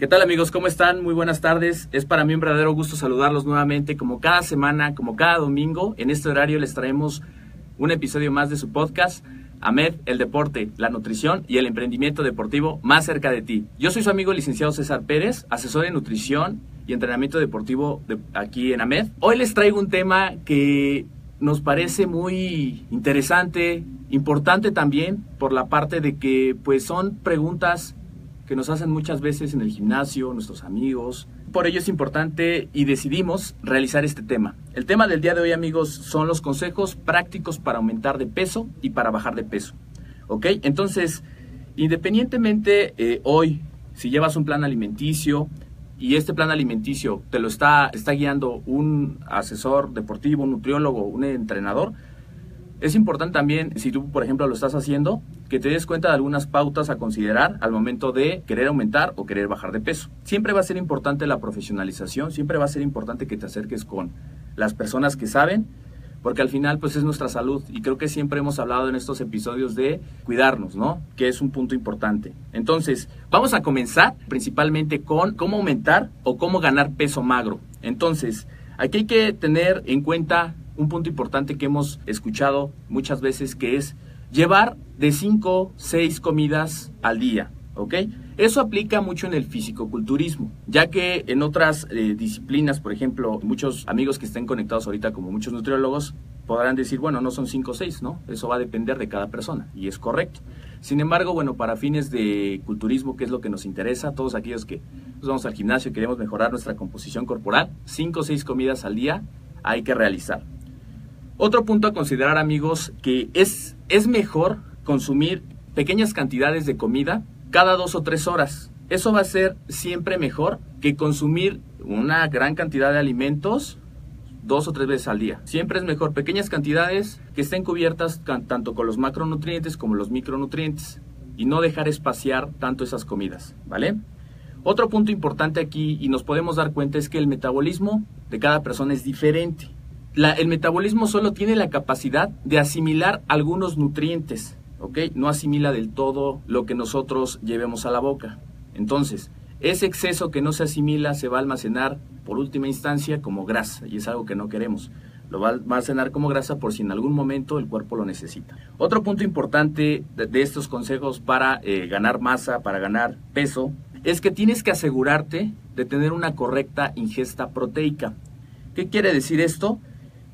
¿Qué tal amigos? ¿Cómo están? Muy buenas tardes. Es para mí un verdadero gusto saludarlos nuevamente. Como cada semana, como cada domingo, en este horario les traemos un episodio más de su podcast. AMED, el deporte, la nutrición y el emprendimiento deportivo más cerca de ti. Yo soy su amigo licenciado César Pérez, asesor de nutrición y entrenamiento deportivo aquí en AMED. Hoy les traigo un tema que nos parece muy interesante, importante también por la parte de que pues son preguntas que nos hacen muchas veces en el gimnasio, nuestros amigos. Por ello es importante y decidimos realizar este tema. El tema del día de hoy, amigos, son los consejos prácticos para aumentar de peso y para bajar de peso. ¿Ok? Entonces, independientemente eh, hoy, si llevas un plan alimenticio y este plan alimenticio te lo está, está guiando un asesor deportivo, un nutriólogo, un entrenador, es importante también, si tú, por ejemplo, lo estás haciendo, que te des cuenta de algunas pautas a considerar al momento de querer aumentar o querer bajar de peso. Siempre va a ser importante la profesionalización, siempre va a ser importante que te acerques con las personas que saben, porque al final pues es nuestra salud y creo que siempre hemos hablado en estos episodios de cuidarnos, ¿no? Que es un punto importante. Entonces, vamos a comenzar principalmente con cómo aumentar o cómo ganar peso magro. Entonces, aquí hay que tener en cuenta un punto importante que hemos escuchado muchas veces que es llevar de 5, 6 comidas al día, ¿ok? Eso aplica mucho en el fisicoculturismo, ya que en otras eh, disciplinas, por ejemplo, muchos amigos que estén conectados ahorita, como muchos nutriólogos, podrán decir, bueno, no son 5 o 6, ¿no? Eso va a depender de cada persona, y es correcto. Sin embargo, bueno, para fines de culturismo, que es lo que nos interesa, todos aquellos que pues, vamos al gimnasio y queremos mejorar nuestra composición corporal, 5 o 6 comidas al día hay que realizar. Otro punto a considerar, amigos, que es, es mejor consumir pequeñas cantidades de comida cada dos o tres horas. Eso va a ser siempre mejor que consumir una gran cantidad de alimentos dos o tres veces al día. Siempre es mejor pequeñas cantidades que estén cubiertas tanto con los macronutrientes como los micronutrientes y no dejar espaciar tanto esas comidas, ¿vale? Otro punto importante aquí y nos podemos dar cuenta es que el metabolismo de cada persona es diferente el metabolismo solo tiene la capacidad de asimilar algunos nutrientes, ¿ok? No asimila del todo lo que nosotros llevemos a la boca. Entonces, ese exceso que no se asimila se va a almacenar por última instancia como grasa y es algo que no queremos. Lo va a almacenar como grasa por si en algún momento el cuerpo lo necesita. Otro punto importante de, estos consejos para eh, ganar masa, para ganar peso, es que tienes que asegurarte de tener una correcta ingesta proteica. ¿Qué quiere decir esto?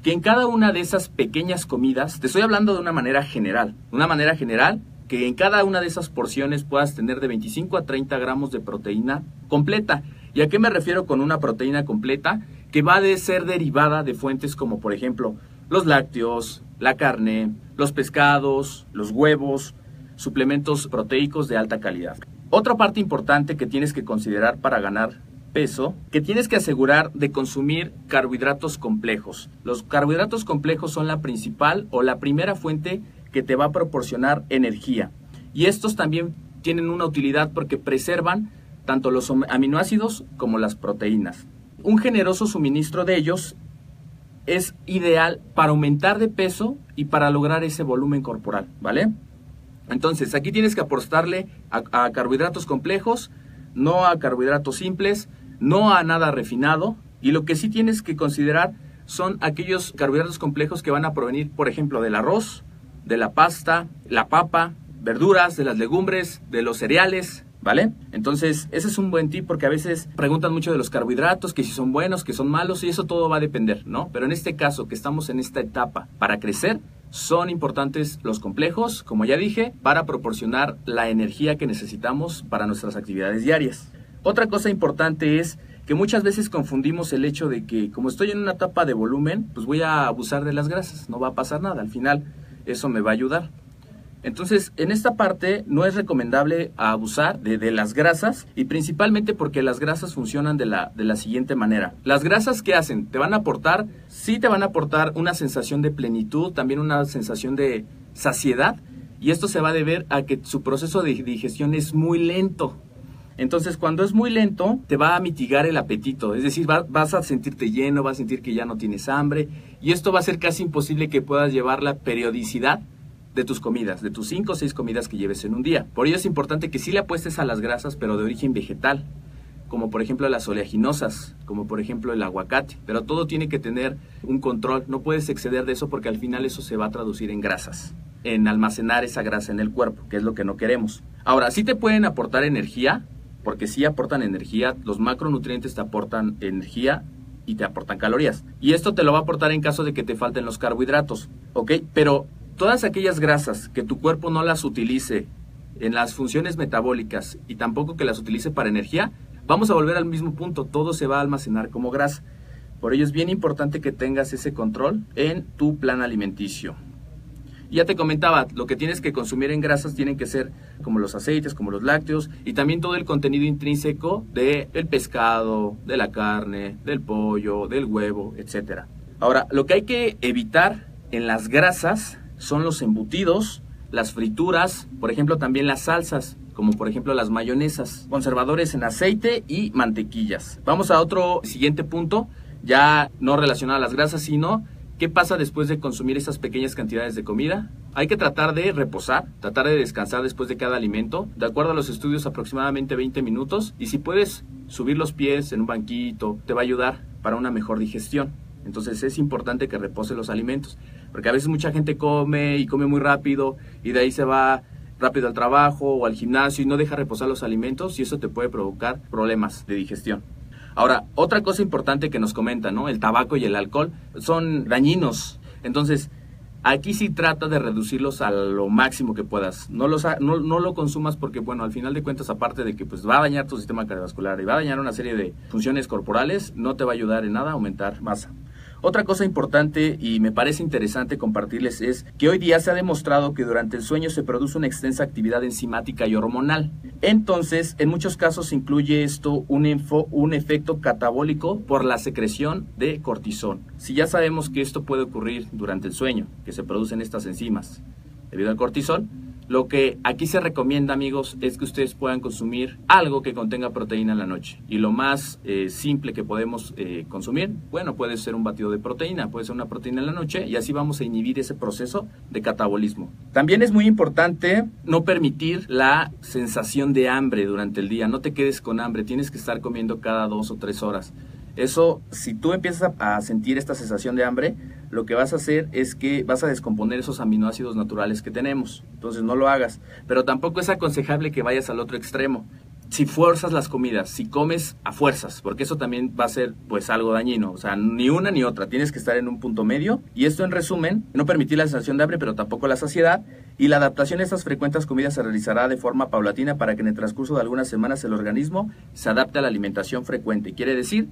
Que en cada una de esas pequeñas comidas, te estoy hablando de una manera general, una manera general que en cada una de esas porciones puedas tener de 25 a 30 gramos de proteína completa. ¿Y a qué me refiero con una proteína completa? Que va a ser derivada de fuentes como por ejemplo los lácteos, la carne, los pescados, los huevos, suplementos proteicos de alta calidad. Otra parte importante que tienes que considerar para ganar peso que tienes que asegurar de consumir carbohidratos complejos. Los carbohidratos complejos son la principal o la primera fuente que te va a proporcionar energía. Y estos también tienen una utilidad porque preservan tanto los aminoácidos como las proteínas. Un generoso suministro de ellos es ideal para aumentar de peso y para lograr ese volumen corporal, ¿vale? Entonces, aquí tienes que apostarle a, carbohidratos complejos, no a carbohidratos simples, no a nada refinado. Y lo que sí tienes que considerar son aquellos carbohidratos complejos que van a provenir, por ejemplo, del arroz, de la pasta, la papa, verduras, de las legumbres, de los cereales, ¿vale? Entonces, ese es un buen tip porque a veces preguntan mucho de los carbohidratos, que si son buenos, que son malos, y eso todo va a depender, ¿no? Pero en este caso, que estamos en esta etapa para crecer, son importantes los complejos, como ya dije, para proporcionar la energía que necesitamos para nuestras actividades diarias. Otra cosa importante es que muchas veces confundimos el hecho de que como estoy en una etapa de volumen, pues voy a abusar de las grasas, no va a pasar nada, al final eso me va a ayudar. Entonces, en esta parte no es recomendable abusar de, las grasas y principalmente porque las grasas funcionan de la, de la siguiente manera. Las grasas que hacen, te van a aportar, sí te van a aportar una sensación de plenitud, también una sensación de saciedad y esto se va a deber a que su proceso de digestión es muy lento. Entonces, cuando es muy lento, te va a mitigar el apetito. Es decir, vas a sentirte lleno, vas a sentir que ya no tienes hambre. Y esto va a ser casi imposible que puedas llevar la periodicidad de tus comidas, de tus 5 o 6 comidas que lleves en un día. Por ello es importante que sí le apuestes a las grasas, pero de origen vegetal, como por ejemplo las oleaginosas, como por ejemplo el aguacate. Pero todo tiene que tener un control, no puedes exceder de eso porque al final eso se va a traducir en grasas, en almacenar esa grasa en el cuerpo, que es lo que no queremos. Ahora, sí te pueden aportar energía, porque sí aportan energía, los macronutrientes te aportan energía y te aportan calorías. Y esto te lo va a aportar en caso de que te falten los carbohidratos, ¿ok? Pero todas aquellas grasas que tu cuerpo no las utilice en las funciones metabólicas y tampoco que las utilice para energía, vamos a volver al mismo punto, todo se va a almacenar como grasa. Por ello es bien importante que tengas ese control en tu plan alimenticio. Ya te comentaba, lo que tienes que consumir en grasas tienen que ser como los aceites, como los lácteos y también todo el contenido intrínseco del el pescado, de la carne, del pollo, del huevo, etc. Ahora, lo que hay que evitar en las grasas son los embutidos, las frituras, por ejemplo también las salsas, como por ejemplo las mayonesas, conservadores en aceite y mantequillas. Vamos a otro siguiente punto, ya no relacionado a las grasas, sino qué pasa después de consumir esas pequeñas cantidades de comida. Hay que tratar de reposar, tratar de descansar después de cada alimento, de acuerdo a los estudios aproximadamente 20 minutos, y si puedes subir los pies en un banquito, te va a ayudar para una mejor digestión. Entonces es importante que repose los alimentos. Porque a veces mucha gente come y come muy rápido y de ahí se va rápido al trabajo o al gimnasio y no deja reposar los alimentos y eso te puede provocar problemas de digestión. Ahora, otra cosa importante que nos comentan, ¿no? El tabaco y el alcohol son dañinos. Entonces, aquí sí trata de reducirlos a lo máximo que puedas. No, los, no, no, lo consumas porque, bueno, al final de cuentas, aparte de que pues, va a dañar tu sistema cardiovascular y va a dañar una serie de funciones corporales, no te va a ayudar en nada a aumentar masa. Otra cosa importante y me parece interesante compartirles es que hoy día se ha demostrado que durante el sueño se produce una extensa actividad enzimática y hormonal. Entonces, en muchos casos incluye esto un, un efecto catabólico por la secreción de cortisol. Si ya sabemos que esto puede ocurrir durante el sueño, que se producen estas enzimas debido al cortisol, lo que aquí se recomienda, amigos, es que ustedes puedan consumir algo que contenga proteína en la noche. Y lo más eh, simple que podemos eh, consumir, bueno, puede ser un batido de proteína, puede ser una proteína en la noche, y así vamos a inhibir ese proceso de catabolismo. También es muy importante no permitir la sensación de hambre durante el día. No te quedes con hambre, tienes que estar comiendo cada dos o tres horas. Eso, si tú empiezas a sentir esta sensación de hambre, lo que vas a hacer es que vas a descomponer esos aminoácidos naturales que tenemos. Entonces no lo hagas. Pero tampoco es aconsejable que vayas al otro extremo. Si fuerzas las comidas, si comes a fuerzas, porque eso también va a ser pues algo dañino. O sea, ni una ni otra. Tienes que estar en un punto medio. Y esto en resumen, no permitir la sensación de hambre, pero tampoco la saciedad. Y la adaptación a estas frecuentes comidas se realizará de forma paulatina para que en el transcurso de algunas semanas el organismo se adapte a la alimentación frecuente. Quiere decir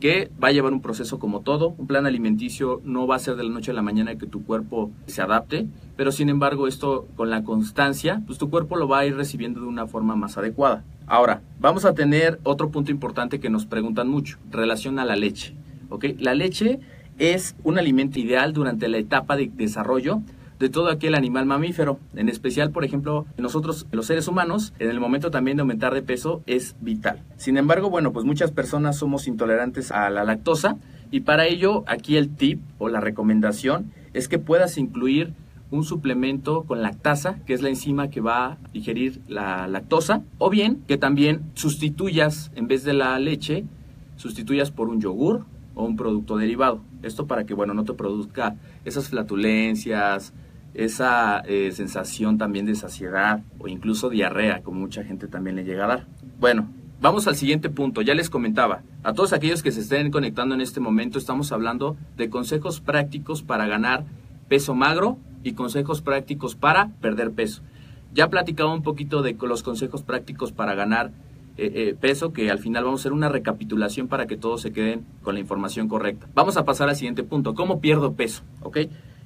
que va a llevar un proceso como todo. Un plan alimenticio no va a ser de la noche a la mañana que tu cuerpo se adapte, pero sin embargo esto con la constancia, pues tu cuerpo lo va a ir recibiendo de una forma más adecuada. Ahora, vamos a tener otro punto importante que nos preguntan mucho, relación a la leche. ¿ok? La leche es un alimento ideal durante la etapa de desarrollo de todo aquel animal mamífero. En especial, por ejemplo, nosotros, los seres humanos, en el momento también de aumentar de peso es vital. Sin embargo, bueno, pues muchas personas somos intolerantes a la lactosa Y para ello, aquí el tip o la recomendación es que puedas incluir un suplemento con lactasa, que es la enzima que va a digerir la lactosa, o bien que también sustituyas, en vez de la leche, sustituyas por un yogur o un producto derivado. Esto para que, bueno, no te produzca esas flatulencias, esa eh, sensación también de saciedad o incluso diarrea, como mucha gente también le llega a dar. Bueno, vamos al siguiente punto. Ya les comentaba, a todos aquellos que se estén conectando en este momento, estamos hablando de consejos prácticos para ganar peso magro y consejos prácticos para perder peso. Ya platicaba un poquito de los consejos prácticos para ganar eh, eh, peso, que al final vamos a hacer una recapitulación para que todos se queden con la información correcta. Vamos a pasar al siguiente punto. ¿Cómo pierdo peso? ¿Ok?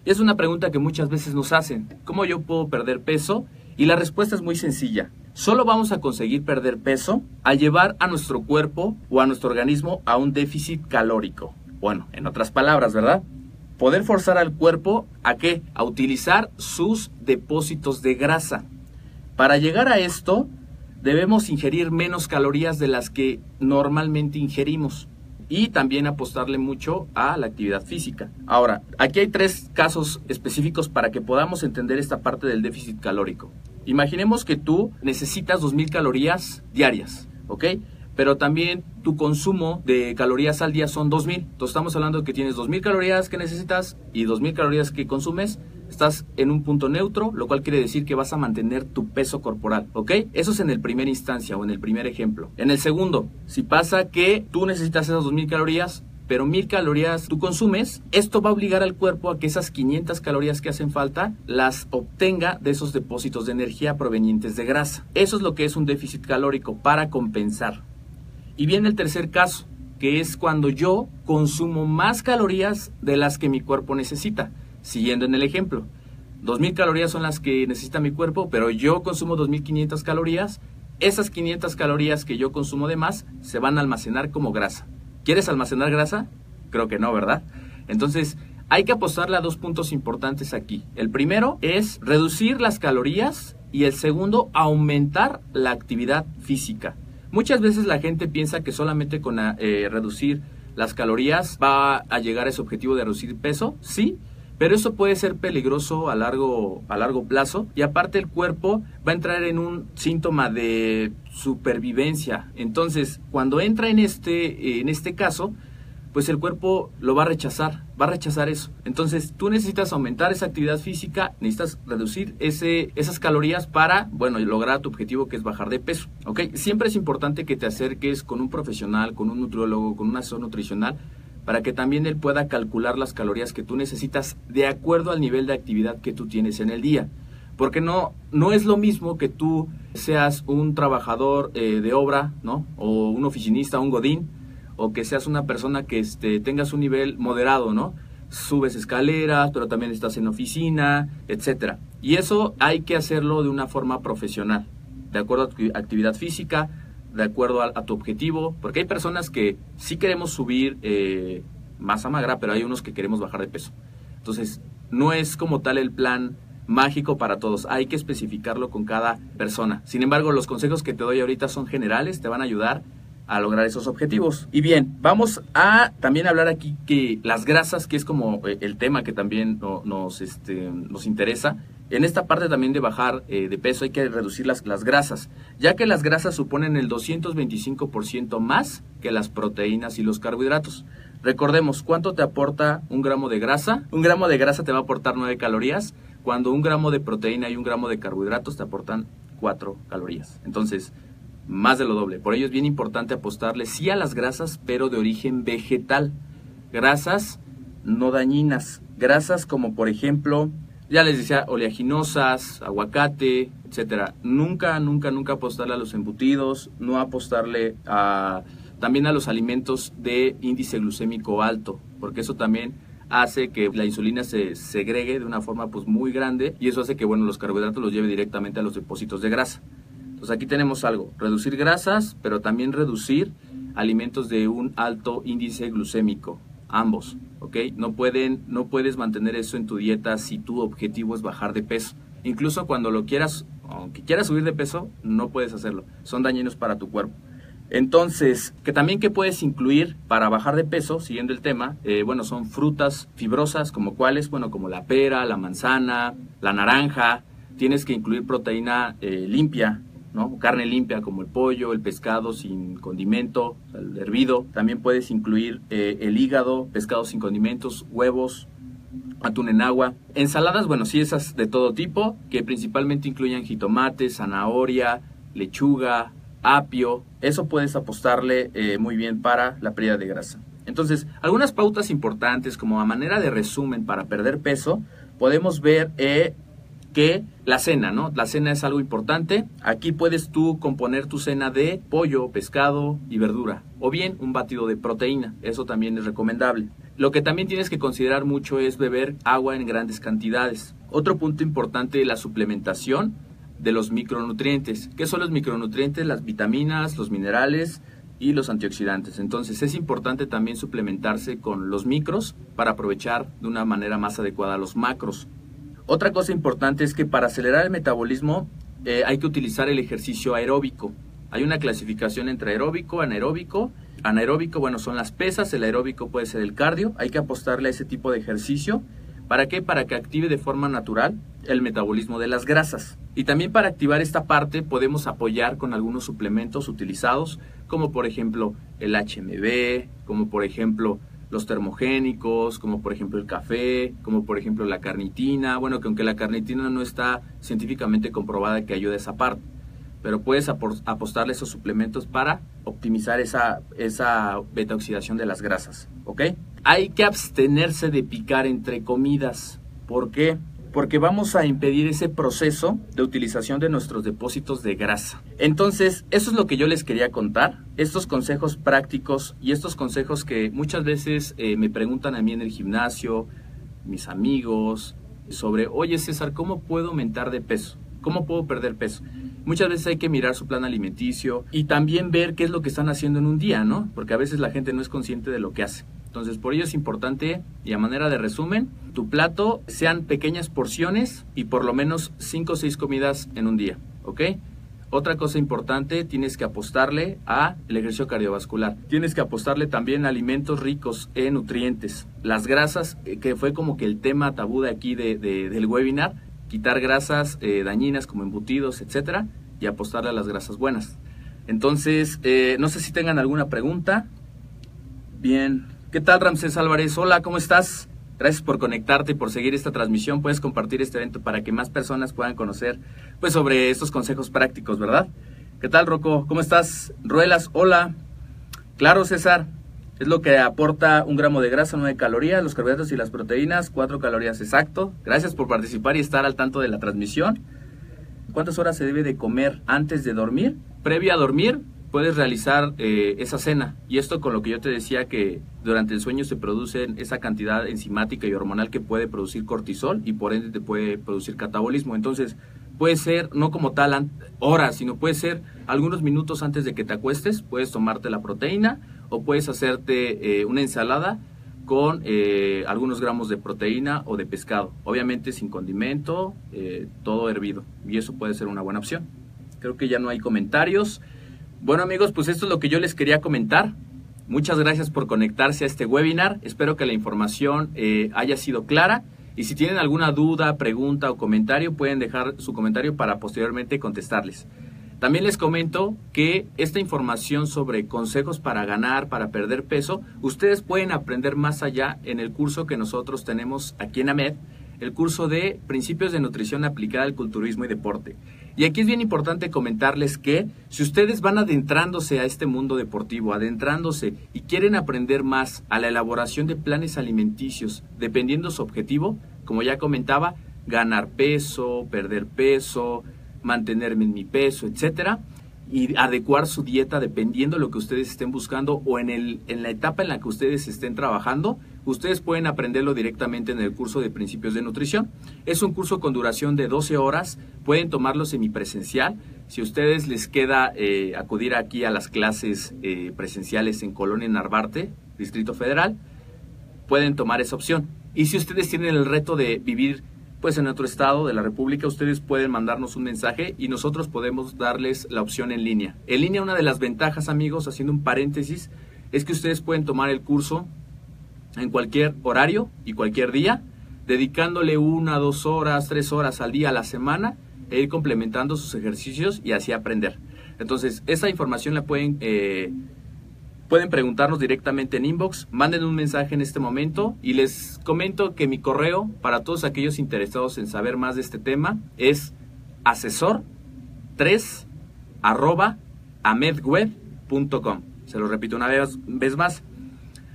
Es una pregunta que muchas veces nos hacen. ¿Cómo yo puedo perder peso? Y la respuesta es muy sencilla. Solo vamos a conseguir perder peso al llevar a nuestro cuerpo o a nuestro organismo a un déficit calórico. Bueno, en otras palabras, ¿verdad? poder forzar al cuerpo a qué? A utilizar sus depósitos de grasa. Para llegar a esto, debemos ingerir menos calorías de las que normalmente ingerimos y también apostarle mucho a la actividad física. Ahora, aquí hay tres casos específicos para que podamos entender esta parte del déficit calórico. Imaginemos que tú necesitas 2.000 calorías diarias, ¿ok? pero también tu consumo de calorías al día son 2000. Entonces estamos hablando de que tienes 2000 calorías que necesitas y 2000 calorías que consumes. Estás en un punto neutro, lo cual quiere decir que vas a mantener tu peso corporal, ¿ok? Eso es en el primer instancia o en el primer ejemplo. En el segundo, si pasa que tú necesitas esas 2000 calorías, pero 1000 calorías tú consumes, esto va a obligar al cuerpo a que esas 500 calorías que hacen falta las obtenga de esos depósitos de energía provenientes de grasa. Eso es lo que es un déficit calórico para compensar. Y viene el tercer caso, que es cuando yo consumo más calorías de las que mi cuerpo necesita. Siguiendo en el ejemplo, 2.000 calorías son las que necesita mi cuerpo, pero yo consumo 2.500 calorías. Esas 500 calorías que yo consumo de más se van a almacenar como grasa. ¿Quieres almacenar grasa? Creo que no, ¿verdad? Entonces, hay que apostarle a dos puntos importantes aquí. El primero es reducir las calorías y el segundo, aumentar la actividad física. Muchas veces la gente piensa que solamente con eh, reducir las calorías va a llegar a ese objetivo de reducir peso, sí, pero eso puede ser peligroso a largo, a largo plazo y aparte el cuerpo va a entrar en un síntoma de supervivencia. Entonces, cuando entra en este, en este caso, pues el cuerpo lo va a rechazar, va a rechazar eso. Entonces tú necesitas aumentar esa actividad física, necesitas reducir ese, esas calorías para, bueno, lograr tu objetivo que es bajar de peso. Siempre es importante que te acerques con un profesional, con un nutriólogo, con un asesor nutricional, para que también él pueda calcular las calorías que tú necesitas de acuerdo al nivel de actividad que tú tienes en el día. Porque no, no es lo mismo que tú seas un trabajador eh, de obra, ¿no? O un oficinista, un godín, o que seas una persona que este, tengas un nivel moderado, ¿no? Subes escaleras, pero también estás en oficina, etcétera. Y eso hay que hacerlo de una forma profesional, de acuerdo a tu actividad física, de acuerdo a, tu objetivo, porque hay personas que sí queremos subir eh, masa magra, pero hay unos que queremos bajar de peso. Entonces, no es como tal el plan mágico para todos, hay que especificarlo con cada persona. Sin embargo, los consejos que te doy ahorita son generales, te van a ayudar a lograr esos objetivos. Y bien, vamos a también hablar aquí que las grasas, que es como eh, el tema que también nos, este, nos interesa, en esta parte también de bajar eh, de peso hay que reducir las, las grasas, ya que las grasas suponen el 225% más que las proteínas y los carbohidratos. Recordemos, ¿cuánto te aporta un gramo de grasa? Un gramo de grasa te va a aportar 9 calorías, cuando un gramo de proteína y un gramo de carbohidratos te aportan 4 calorías. Entonces, más de lo doble. Por ello es bien importante apostarle sí a las grasas, pero de origen vegetal. Grasas no dañinas. Grasas como por ejemplo, ya les decía, oleaginosas, aguacate, etcétera. Nunca, nunca, nunca apostarle a los embutidos, no apostarle a también a los alimentos de índice glucémico alto, porque eso también hace que la insulina se segregue de una forma pues muy grande y eso hace que bueno los carbohidratos los lleve directamente a los depósitos de grasa. Pues aquí tenemos algo, reducir grasas, pero también reducir alimentos de un alto índice glucémico, ambos, ¿ok? No, pueden, no puedes mantener eso en tu dieta si tu objetivo es bajar de peso. Incluso cuando lo quieras, aunque quieras subir de peso, no puedes hacerlo. Son dañinos para tu cuerpo. Entonces, que también que puedes incluir para bajar de peso, siguiendo el tema, eh, bueno, son frutas fibrosas como cuáles, bueno, como la pera, la manzana, la naranja. Tienes que incluir proteína eh, limpia, ¿no? Carne limpia como el pollo, el pescado sin condimento, el hervido. También puedes incluir eh, el hígado, pescado sin condimentos, huevos, atún en agua. Ensaladas, bueno, sí, esas de todo tipo, que principalmente incluyen jitomate, zanahoria, lechuga, apio. Eso puedes apostarle eh, muy bien para la pérdida de grasa. Entonces, algunas pautas importantes como a manera de resumen para perder peso, podemos ver eh, que la cena, ¿no? La cena es algo importante. Aquí puedes tú componer tu cena de pollo, pescado y verdura. O bien un batido de proteína. Eso también es recomendable. Lo que también tienes que considerar mucho es beber agua en grandes cantidades. Otro punto importante es la suplementación de los micronutrientes. ¿Qué son los micronutrientes? Las vitaminas, los minerales y los antioxidantes. Entonces es importante también suplementarse con los micros para aprovechar de una manera más adecuada los macros. Otra cosa importante es que para acelerar el metabolismo eh, hay que utilizar el ejercicio aeróbico. Hay una clasificación entre aeróbico, anaeróbico. Anaeróbico, bueno, son las pesas, el aeróbico puede ser el cardio. Hay que apostarle a ese tipo de ejercicio. ¿Para qué? Para que active de forma natural el metabolismo de las grasas. Y también para activar esta parte podemos apoyar con algunos suplementos utilizados, como por ejemplo el HMB, como por ejemplo los termogénicos, como por ejemplo el café, como por ejemplo la carnitina. Bueno, que aunque la carnitina no está científicamente comprobada que ayuda a esa parte, pero puedes apostarle esos suplementos para optimizar esa, esa beta oxidación de las grasas, ¿ok? Hay que abstenerse de picar entre comidas. ¿Por qué? Porque vamos a impedir ese proceso de utilización de nuestros depósitos de grasa. Entonces, eso es lo que yo les quería contar, estos consejos prácticos y estos consejos que muchas veces eh, me preguntan a mí en el gimnasio, mis amigos, sobre, oye César, ¿cómo puedo aumentar de peso? ¿Cómo puedo perder peso? Muchas veces hay que mirar su plan alimenticio y también ver qué es lo que están haciendo en un día, ¿no? Porque a veces la gente no es consciente de lo que hace. Entonces, por ello es importante, y a manera de resumen, tu plato sean pequeñas porciones y por lo menos 5 o 6 comidas en un día, ¿ok? Otra cosa importante, tienes que apostarle a el ejercicio cardiovascular. Tienes que apostarle también a alimentos ricos en nutrientes. Las grasas, eh, que fue como que el tema tabú de aquí de, del webinar, quitar grasas eh, dañinas como embutidos, etcétera, y apostarle a las grasas buenas. Entonces, eh, no sé si tengan alguna pregunta. Bien, ¿Qué tal Ramsés Álvarez? Hola, ¿cómo estás? Gracias por conectarte y por seguir esta transmisión. Puedes compartir este evento para que más personas puedan conocer pues sobre estos consejos prácticos, ¿verdad? ¿Qué tal Rocco? ¿Cómo estás? Ruelas, hola. Claro, César. Es lo que aporta un gramo de grasa, 9 calorías, los carbohidratos y las proteínas, 4 calorías exacto. Gracias por participar y estar al tanto de la transmisión. ¿Cuántas horas se debe de comer antes de dormir? Previo a dormir, puedes realizar eh, esa cena. Y esto con lo que yo te decía que durante el sueño se produce esa cantidad enzimática y hormonal que puede producir cortisol y por ende te puede producir catabolismo. Entonces, puede ser no como tal horas, sino puede ser algunos minutos antes de que te acuestes, puedes tomarte la proteína o puedes hacerte eh, una ensalada con eh, algunos gramos de proteína o de pescado, obviamente sin condimento, todo hervido, y eso puede ser una buena opción. Creo que ya no hay comentarios. Bueno amigos, pues esto es lo que yo les quería comentar. Muchas gracias por conectarse a este webinar. Espero que la información eh, haya sido clara. Y si tienen alguna duda, pregunta o comentario, pueden dejar su comentario para posteriormente contestarles. También les comento que esta información sobre consejos para ganar, para perder peso, ustedes pueden aprender más allá en el curso que nosotros tenemos aquí en AMED, el curso de Principios de Nutrición aplicada al culturismo y deporte. Y aquí es bien importante comentarles que si ustedes van adentrándose a este mundo deportivo, adentrándose y quieren aprender más a la elaboración de planes alimenticios, dependiendo su objetivo, como ya comentaba, ganar peso, perder peso, mantenerme en mi peso, etcétera, y adecuar su dieta dependiendo de lo que ustedes estén buscando o en, el, en la etapa en la que ustedes estén trabajando, ustedes pueden aprenderlo directamente en el curso de principios de nutrición. Es un curso con duración de 12 horas, pueden tomarlo semipresencial. Si a ustedes les queda eh, acudir aquí a las clases eh, presenciales en Colonia Narvarte, Distrito Federal, pueden tomar esa opción. Y si ustedes tienen el reto de vivir pues en otro estado de la República, ustedes pueden mandarnos un mensaje y nosotros podemos darles la opción en línea. En línea, una de las ventajas, amigos, haciendo un paréntesis, es que ustedes pueden tomar el curso en cualquier horario y cualquier día, dedicándole una, dos horas, tres horas al día a la semana e ir complementando sus ejercicios y así aprender. Entonces, esa información la pueden, eh, pueden preguntarnos directamente en inbox, manden un mensaje en este momento y les comento que mi correo para todos aquellos interesados en saber más de este tema es asesor 3 arroba amedweb.com. Se lo repito una vez, más,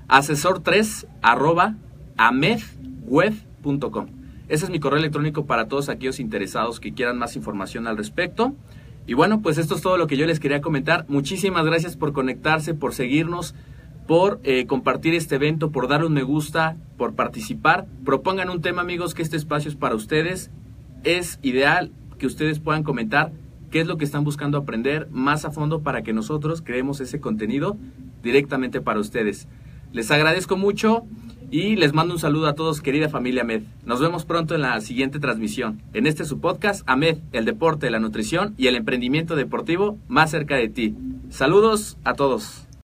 asesor3 arroba amedweb.com. Ese es mi correo electrónico para todos aquellos interesados que quieran más información al respecto. Y bueno, pues esto es todo lo que yo les quería comentar. Muchísimas gracias por conectarse, por seguirnos, por eh, compartir este evento, por dar un me gusta, por participar. Propongan un tema, amigos, que este espacio es para ustedes. Es ideal que ustedes puedan comentar qué es lo que están buscando aprender más a fondo para que nosotros creemos ese contenido directamente para ustedes. Les agradezco mucho y les mando un saludo a todos, querida familia AMED. Nos vemos pronto en la siguiente transmisión. En este su podcast, AMED, el deporte, la nutrición y el emprendimiento deportivo más cerca de ti. Saludos a todos.